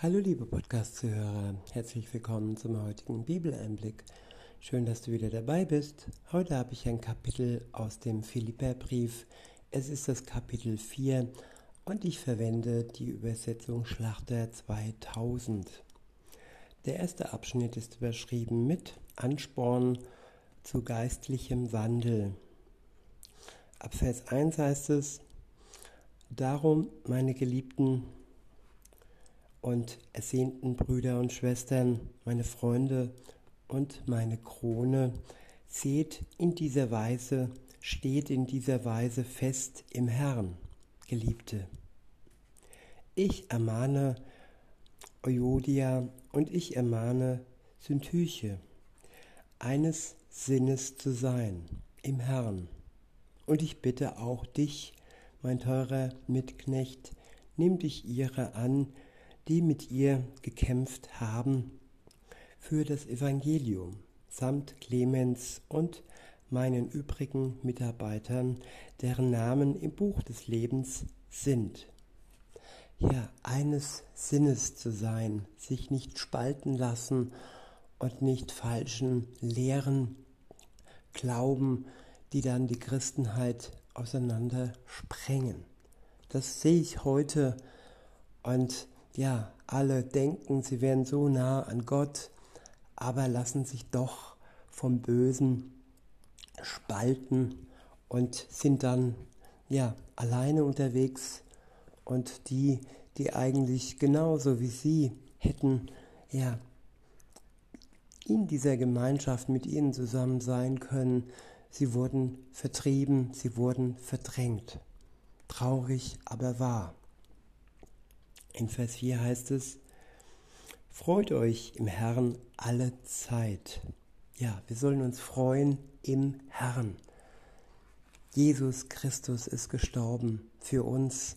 Hallo liebe Podcast-Zuhörer, herzlich willkommen zum heutigen Bibeleinblick. Schön, dass du wieder dabei bist. Heute habe ich ein Kapitel aus dem Philipperbrief. Es ist das Kapitel 4 und ich verwende die Übersetzung Schlachter 2000. Der erste Abschnitt ist überschrieben mit Ansporn zu geistlichem Wandel. Ab Vers 1 heißt es, Darum, meine Geliebten, und ersehnten Brüder und Schwestern, meine Freunde und meine Krone, seht in dieser Weise, steht in dieser Weise fest im Herrn, Geliebte. Ich ermahne Euodia und ich ermahne Syntyche, eines Sinnes zu sein im Herrn. Und ich bitte auch dich, mein teurer Mitknecht, nimm dich ihrer an, die mit ihr gekämpft haben für das Evangelium, samt Clemens und meinen übrigen Mitarbeitern, deren Namen im Buch des Lebens sind. Ja, eines Sinnes zu sein, sich nicht spalten lassen und nicht falschen Lehren glauben, die dann die Christenheit auseinander sprengen. Das sehe ich heute und ja, alle denken, sie wären so nah an Gott, aber lassen sich doch vom Bösen spalten und sind dann ja alleine unterwegs und die, die eigentlich genauso wie sie hätten ja in dieser Gemeinschaft mit ihnen zusammen sein können, sie wurden vertrieben, sie wurden verdrängt. Traurig, aber wahr. In Vers 4 heißt es, Freut euch im Herrn alle Zeit. Ja, wir sollen uns freuen im Herrn. Jesus Christus ist gestorben für uns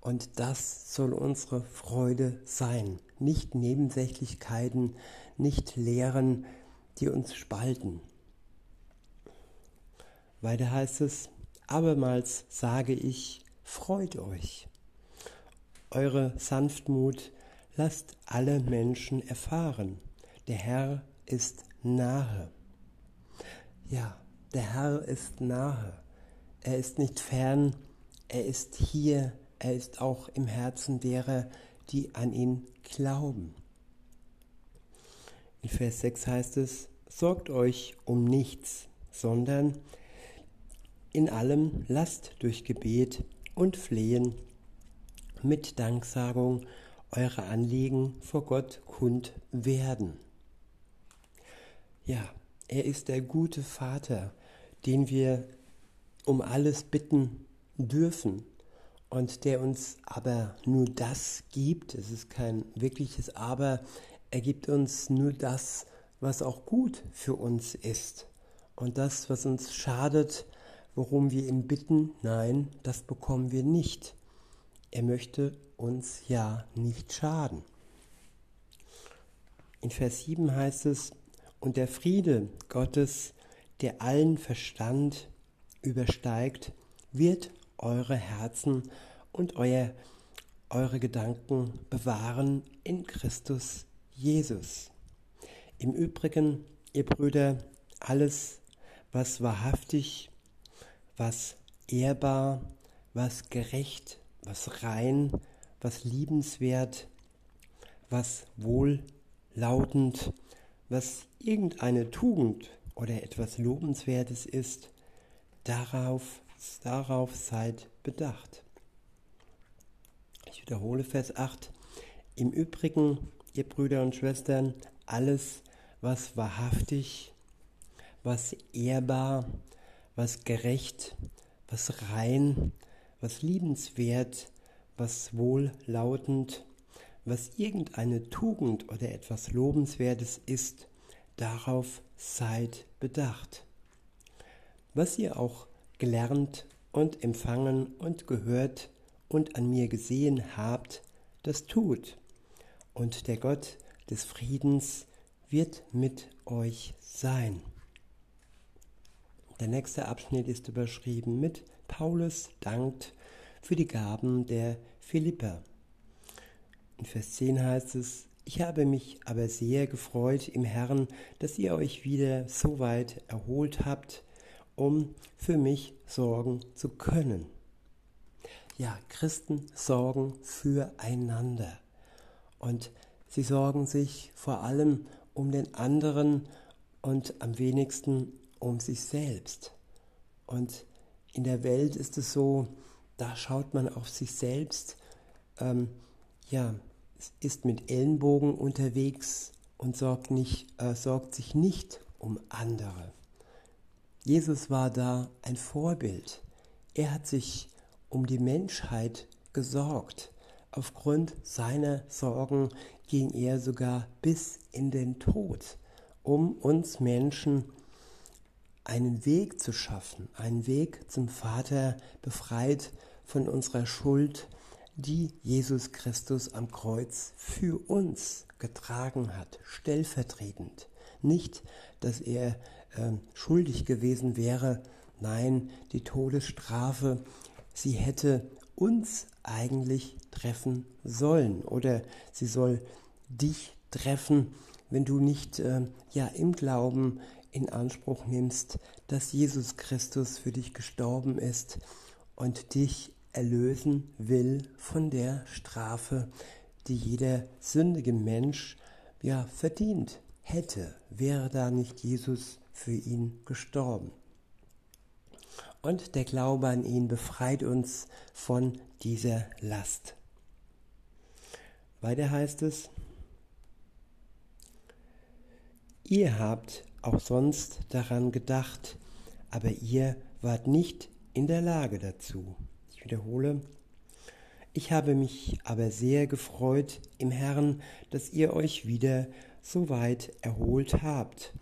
und das soll unsere Freude sein. Nicht Nebensächlichkeiten, nicht Lehren, die uns spalten. Weiter heißt es, abermals sage ich, freut euch eure Sanftmut lasst alle Menschen erfahren. Der Herr ist nahe. Ja, der Herr ist nahe. Er ist nicht fern, er ist hier, er ist auch im Herzen derer, die an ihn glauben. In Vers 6 heißt es, sorgt euch um nichts, sondern in allem lasst durch Gebet und Flehen mit Danksagung eure Anliegen vor Gott kund werden. Ja, er ist der gute Vater, den wir um alles bitten dürfen und der uns aber nur das gibt, es ist kein wirkliches Aber, er gibt uns nur das, was auch gut für uns ist. Und das, was uns schadet, worum wir ihn bitten, nein, das bekommen wir nicht. Er möchte uns ja nicht schaden. In Vers 7 heißt es, und der Friede Gottes, der allen Verstand übersteigt, wird eure Herzen und euer, eure Gedanken bewahren in Christus Jesus. Im Übrigen, ihr Brüder, alles, was wahrhaftig, was ehrbar, was gerecht, was rein, was liebenswert, was wohllautend, was irgendeine Tugend oder etwas Lobenswertes ist, darauf, darauf seid bedacht. Ich wiederhole Vers 8. Im Übrigen, ihr Brüder und Schwestern, alles, was wahrhaftig, was ehrbar, was gerecht, was rein, was liebenswert, was wohllautend, was irgendeine Tugend oder etwas Lobenswertes ist, darauf seid bedacht. Was ihr auch gelernt und empfangen und gehört und an mir gesehen habt, das tut. Und der Gott des Friedens wird mit euch sein. Der nächste Abschnitt ist überschrieben mit Paulus dankt für die Gaben der Philipper. In Vers 10 heißt es, ich habe mich aber sehr gefreut im Herrn, dass ihr euch wieder so weit erholt habt, um für mich sorgen zu können. Ja, Christen sorgen füreinander und sie sorgen sich vor allem um den anderen und am wenigsten um sich selbst. Und in der Welt ist es so, da schaut man auf sich selbst, ähm, ja, ist mit Ellenbogen unterwegs und sorgt, nicht, äh, sorgt sich nicht um andere. Jesus war da ein Vorbild. Er hat sich um die Menschheit gesorgt. Aufgrund seiner Sorgen ging er sogar bis in den Tod, um uns Menschen einen Weg zu schaffen, einen Weg zum Vater, befreit von unserer Schuld, die Jesus Christus am Kreuz für uns getragen hat, stellvertretend. Nicht, dass er äh, schuldig gewesen wäre, nein, die Todesstrafe, sie hätte uns eigentlich treffen sollen oder sie soll dich treffen, wenn du nicht äh, ja im Glauben in Anspruch nimmst, dass Jesus Christus für dich gestorben ist und dich erlösen will von der Strafe, die jeder sündige Mensch ja verdient hätte, wäre da nicht Jesus für ihn gestorben. Und der Glaube an ihn befreit uns von dieser Last. Weiter heißt es, ihr habt auch sonst daran gedacht, aber ihr wart nicht in der Lage dazu. Ich wiederhole, ich habe mich aber sehr gefreut im Herrn, dass ihr euch wieder so weit erholt habt,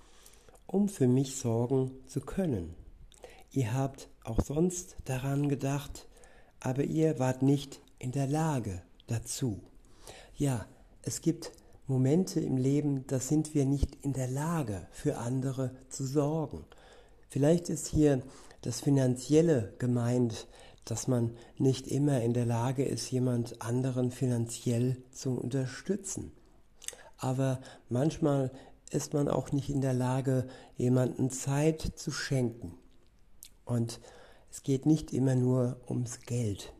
um für mich sorgen zu können. Ihr habt auch sonst daran gedacht, aber ihr wart nicht in der Lage dazu. Ja, es gibt Momente im Leben, da sind wir nicht in der Lage, für andere zu sorgen. Vielleicht ist hier das Finanzielle gemeint, dass man nicht immer in der Lage ist, jemand anderen finanziell zu unterstützen. Aber manchmal ist man auch nicht in der Lage, jemanden Zeit zu schenken. Und es geht nicht immer nur ums Geld.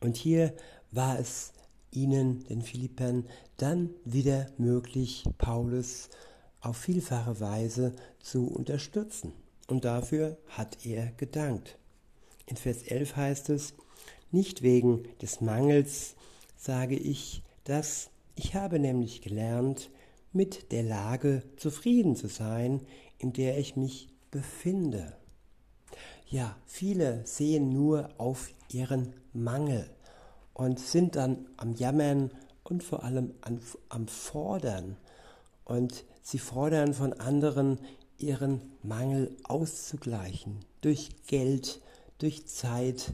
Und hier war es ihnen, den Philippern, dann wieder möglich, Paulus auf vielfache Weise zu unterstützen. Und dafür hat er gedankt. In Vers 11 heißt es, nicht wegen des Mangels sage ich das, ich habe nämlich gelernt, mit der Lage zufrieden zu sein, in der ich mich befinde. Ja, viele sehen nur auf ihren Mangel und sind dann am Jammern und vor allem an, am Fordern. Und sie fordern von anderen, ihren Mangel auszugleichen durch Geld, durch Zeit.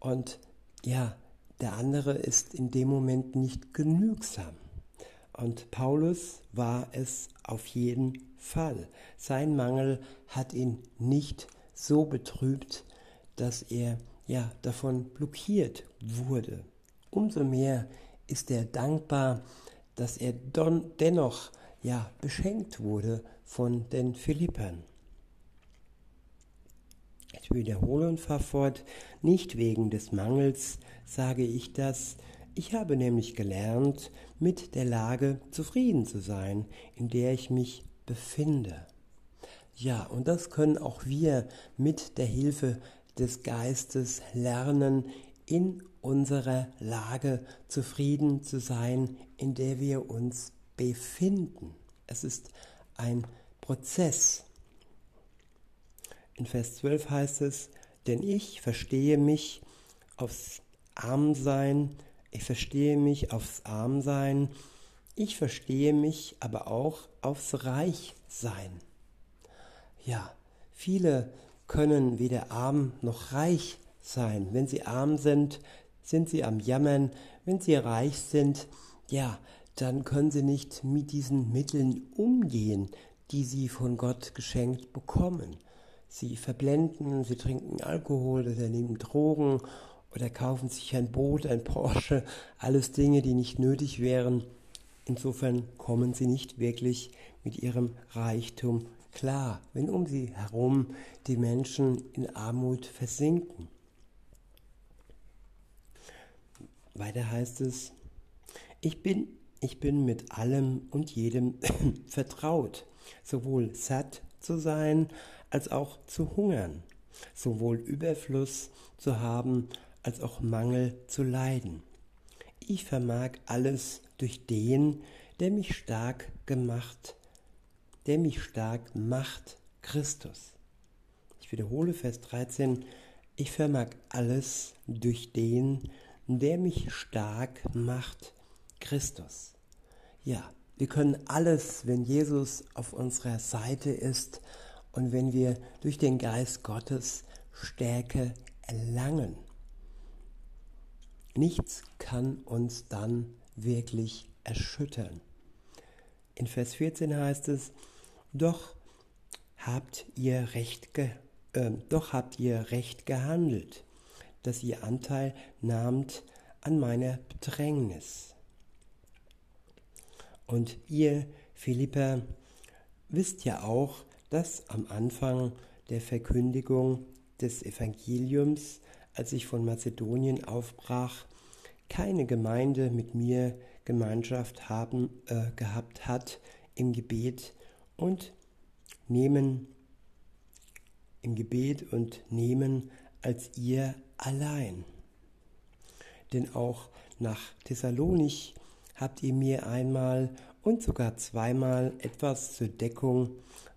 Und ja, der andere ist in dem Moment nicht genügsam. Und Paulus war es auf jeden Fall. Sein Mangel hat ihn nicht so betrübt, dass er ja davon blockiert wurde. Umso mehr ist er dankbar, dass er dennoch ja beschenkt wurde von den Philippern. Ich wiederhole und fahre fort, nicht wegen des Mangels sage ich das, ich habe nämlich gelernt, mit der Lage zufrieden zu sein, in der ich mich befinde. Ja, und das können auch wir mit der Hilfe des Geistes lernen, in unserer Lage zufrieden zu sein, in der wir uns befinden. Es ist ein Prozess. In Vers 12 heißt es, denn ich verstehe mich aufs Armsein, ich verstehe mich aufs Armsein, ich verstehe mich aber auch aufs Reichsein. Ja, viele können weder arm noch reich sein. Wenn sie arm sind, sind sie am Jammern. Wenn sie reich sind, ja, dann können sie nicht mit diesen Mitteln umgehen, die sie von Gott geschenkt bekommen. Sie verblenden, sie trinken Alkohol oder nehmen Drogen oder kaufen sich ein Boot, ein Porsche, alles Dinge, die nicht nötig wären. Insofern kommen sie nicht wirklich mit ihrem Reichtum klar, wenn um sie herum die Menschen in Armut versinken. Weiter heißt es, ich bin, ich bin mit allem und jedem vertraut, sowohl satt zu sein als auch zu hungern, sowohl Überfluss zu haben als auch Mangel zu leiden. Ich vermag alles durch den, der mich stark gemacht, der mich stark macht, Christus. Ich wiederhole Vers 13, ich vermag alles durch den, der mich stark macht, Christus. Ja, wir können alles, wenn Jesus auf unserer Seite ist und wenn wir durch den Geist Gottes Stärke erlangen. Nichts kann uns dann wirklich erschüttern. In Vers 14 heißt es, doch habt ihr recht, ge äh, doch habt ihr recht gehandelt, dass ihr Anteil nahmt an meiner Bedrängnis. Und ihr, Philippa, wisst ja auch, dass am Anfang der Verkündigung des Evangeliums als ich von Mazedonien aufbrach, keine Gemeinde mit mir Gemeinschaft haben, äh, gehabt hat im Gebet und nehmen im Gebet und nehmen als ihr allein. Denn auch nach Thessalonich habt ihr mir einmal und sogar zweimal etwas zur Deckung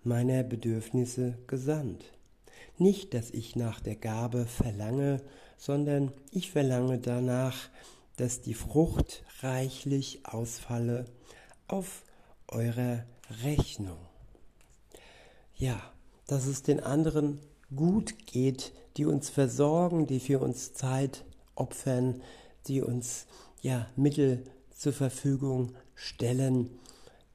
meiner Bedürfnisse gesandt. Nicht, dass ich nach der Gabe verlange, sondern ich verlange danach, dass die Frucht reichlich ausfalle auf eurer Rechnung. Ja, dass es den anderen gut geht, die uns versorgen, die für uns Zeit opfern, die uns ja Mittel zur Verfügung stellen.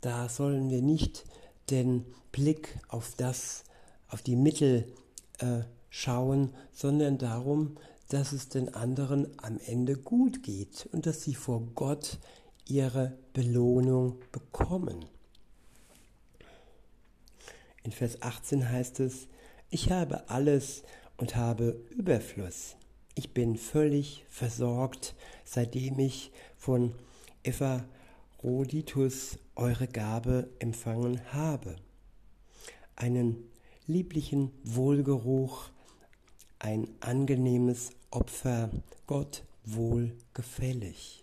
Da sollen wir nicht den Blick auf das, auf die Mittel äh, schauen, sondern darum, dass es den anderen am Ende gut geht und dass sie vor Gott ihre Belohnung bekommen. In Vers 18 heißt es, ich habe alles und habe Überfluss. Ich bin völlig versorgt, seitdem ich von Epaphroditus eure Gabe empfangen habe. Einen lieblichen Wohlgeruch, ein angenehmes Opfer, Gott wohlgefällig.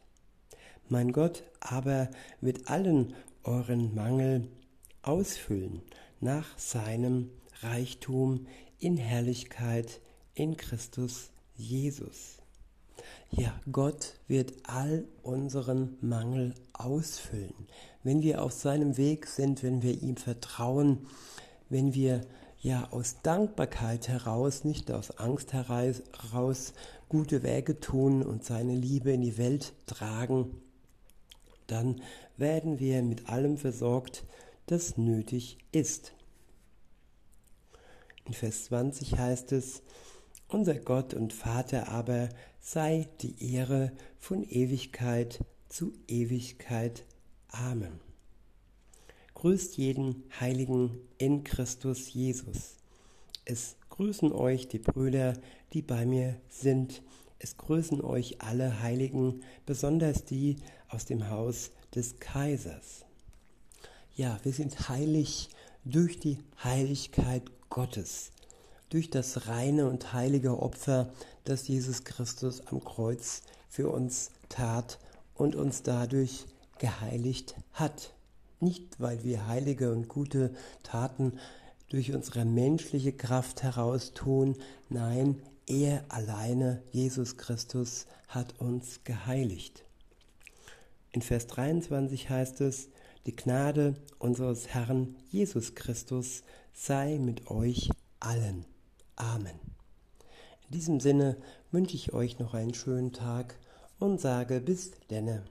Mein Gott aber wird allen euren Mangel ausfüllen nach seinem Reichtum in Herrlichkeit in Christus Jesus. Ja, Gott wird all unseren Mangel ausfüllen. Wenn wir auf seinem Weg sind, wenn wir ihm vertrauen, wenn wir ja aus Dankbarkeit heraus, nicht aus Angst heraus, gute Wege tun und seine Liebe in die Welt tragen, dann werden wir mit allem versorgt, das nötig ist. In Vers 20 heißt es, unser Gott und Vater aber sei die Ehre von Ewigkeit zu Ewigkeit. Amen. Grüßt jeden Heiligen in Christus Jesus. Es grüßen euch die Brüder, die bei mir sind. Es grüßen euch alle Heiligen, besonders die aus dem Haus des Kaisers. Ja, wir sind heilig durch die Heiligkeit Gottes, durch das reine und heilige Opfer, das Jesus Christus am Kreuz für uns tat und uns dadurch geheiligt hat. Nicht, weil wir heilige und gute Taten durch unsere menschliche Kraft heraus tun, nein, er alleine, Jesus Christus, hat uns geheiligt. In Vers 23 heißt es, die Gnade unseres Herrn Jesus Christus sei mit euch allen. Amen. In diesem Sinne wünsche ich euch noch einen schönen Tag und sage bis denne.